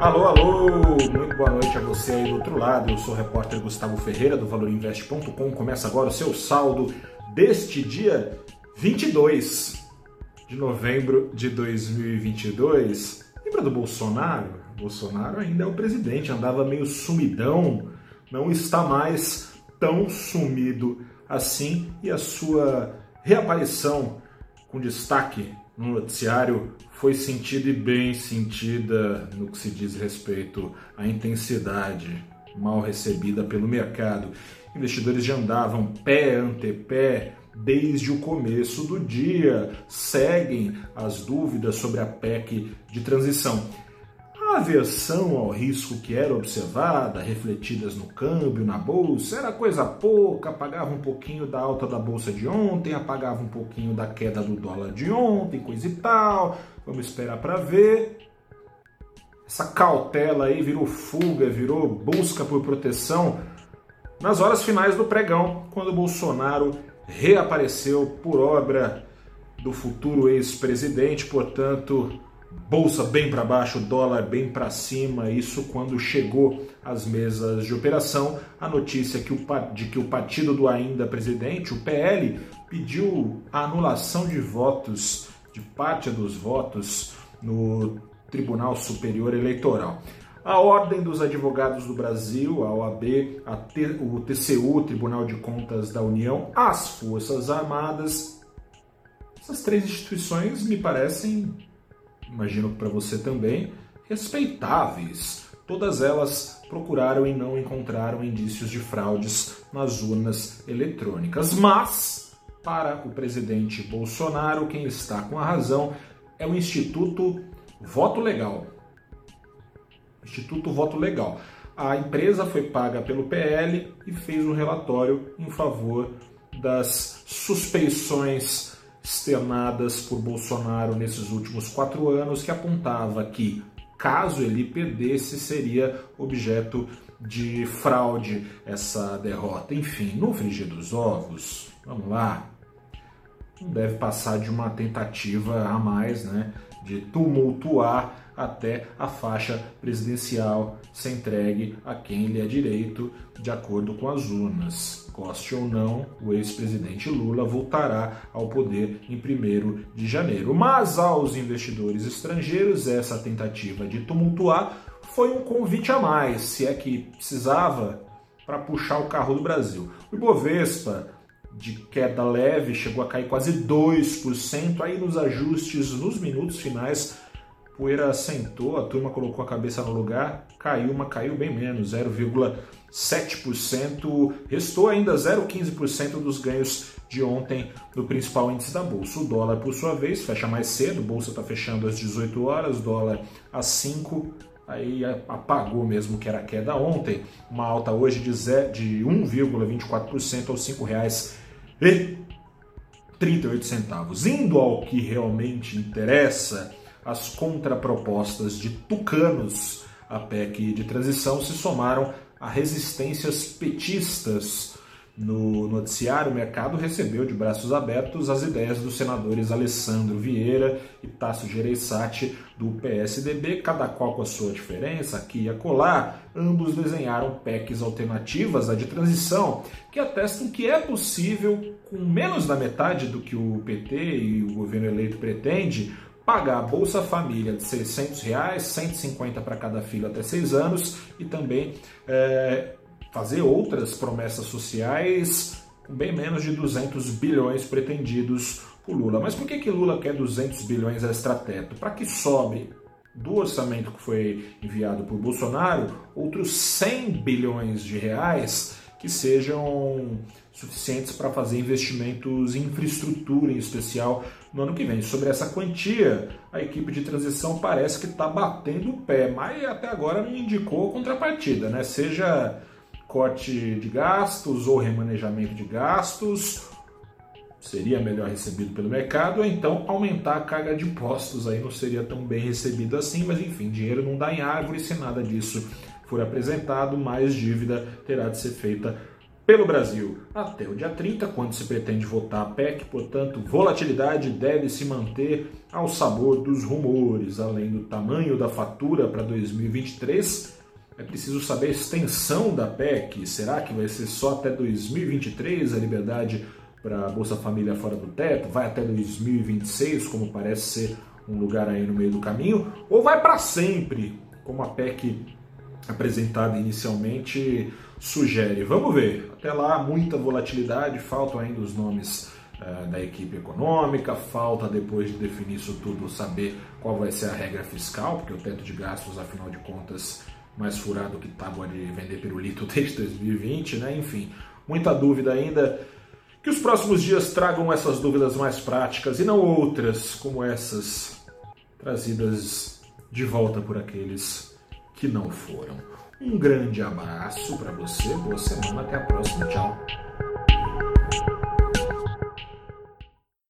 Alô, alô, muito boa noite a você aí do outro lado. Eu sou o repórter Gustavo Ferreira do ValorInvest.com. Começa agora o seu saldo deste dia 22 de novembro de 2022. Lembra do Bolsonaro? Bolsonaro ainda é o presidente, andava meio sumidão, não está mais tão sumido assim e a sua reaparição com destaque no noticiário foi sentida e bem sentida no que se diz respeito à intensidade mal recebida pelo mercado. Investidores já andavam pé ante pé desde o começo do dia, seguem as dúvidas sobre a PEC de transição. A aversão ao risco que era observada, refletidas no câmbio, na bolsa, era coisa pouca, apagava um pouquinho da alta da bolsa de ontem, apagava um pouquinho da queda do dólar de ontem, coisa e tal. Vamos esperar para ver. Essa cautela aí virou fuga, virou busca por proteção nas horas finais do pregão, quando Bolsonaro reapareceu por obra do futuro ex-presidente, portanto, bolsa bem para baixo, dólar bem para cima. Isso quando chegou às mesas de operação a notícia que o, de que o partido do ainda presidente, o PL, pediu a anulação de votos, de parte dos votos, no Tribunal Superior Eleitoral. A Ordem dos Advogados do Brasil, a OAB, a T, o TCU, Tribunal de Contas da União, as Forças Armadas. Essas três instituições me parecem imagino que para você também, respeitáveis. Todas elas procuraram e não encontraram indícios de fraudes nas urnas eletrônicas. Mas, para o presidente Bolsonaro, quem está com a razão é o Instituto Voto Legal. Instituto Voto Legal. A empresa foi paga pelo PL e fez um relatório em favor das suspeições externadas por Bolsonaro nesses últimos quatro anos, que apontava que, caso ele perdesse, seria objeto de fraude essa derrota. Enfim, no frigir dos ovos, vamos lá, não deve passar de uma tentativa a mais, né, de tumultuar até a faixa presidencial ser entregue a quem lhe é direito, de acordo com as urnas. Goste ou não, o ex-presidente Lula voltará ao poder em 1 de janeiro. Mas aos investidores estrangeiros, essa tentativa de tumultuar foi um convite a mais, se é que precisava, para puxar o carro do Brasil. O Ibovespa, de queda leve, chegou a cair quase 2%, aí nos ajustes, nos minutos finais, poeira assentou, a turma colocou a cabeça no lugar, caiu, mas caiu bem menos, 0,7%, restou ainda 0,15% dos ganhos de ontem no principal índice da bolsa. O dólar, por sua vez, fecha mais cedo, a bolsa está fechando às 18 horas, dólar às 5, aí apagou mesmo que era queda ontem, uma alta hoje de, de 1,24% aos R$ 5,38. Indo ao que realmente interessa, as contrapropostas de tucanos à PEC de transição se somaram a resistências petistas. No noticiário, o mercado recebeu de braços abertos as ideias dos senadores Alessandro Vieira e Tasso Gereissati do PSDB, cada qual com a sua diferença, aqui e acolá. Ambos desenharam PECs alternativas à de transição, que atestam que é possível, com menos da metade do que o PT e o governo eleito pretende, pagar a Bolsa Família de 600 reais, 150 para cada filho até 6 anos e também é, fazer outras promessas sociais bem menos de 200 bilhões pretendidos por Lula. Mas por que, que Lula quer 200 bilhões extra-teto? Para que sobre do orçamento que foi enviado por Bolsonaro outros 100 bilhões de reais que sejam suficientes para fazer investimentos em infraestrutura, em especial no ano que vem. Sobre essa quantia, a equipe de transição parece que está batendo o pé, mas até agora não indicou contrapartida, né? Seja corte de gastos ou remanejamento de gastos, seria melhor recebido pelo mercado, ou então aumentar a carga de impostos, aí não seria tão bem recebido assim, mas enfim, dinheiro não dá em árvore se nada disso for apresentado, mais dívida terá de ser feita pelo Brasil até o dia 30, quando se pretende votar a PEC, portanto, volatilidade deve se manter ao sabor dos rumores, além do tamanho da fatura para 2023. É preciso saber a extensão da PEC. Será que vai ser só até 2023 a liberdade para Bolsa Família fora do teto? Vai até 2026, como parece ser um lugar aí no meio do caminho? Ou vai para sempre, como a PEC apresentada inicialmente sugere. Vamos ver. Até lá, muita volatilidade, faltam ainda os nomes uh, da equipe econômica, falta depois de definir isso tudo saber qual vai ser a regra fiscal, porque o teto de gastos, afinal de contas, mais furado que tábua de vender pirulito desde 2020, né? Enfim, muita dúvida ainda. Que os próximos dias tragam essas dúvidas mais práticas e não outras como essas trazidas de volta por aqueles que não foram. Um grande abraço para você, boa semana, até a próxima, tchau.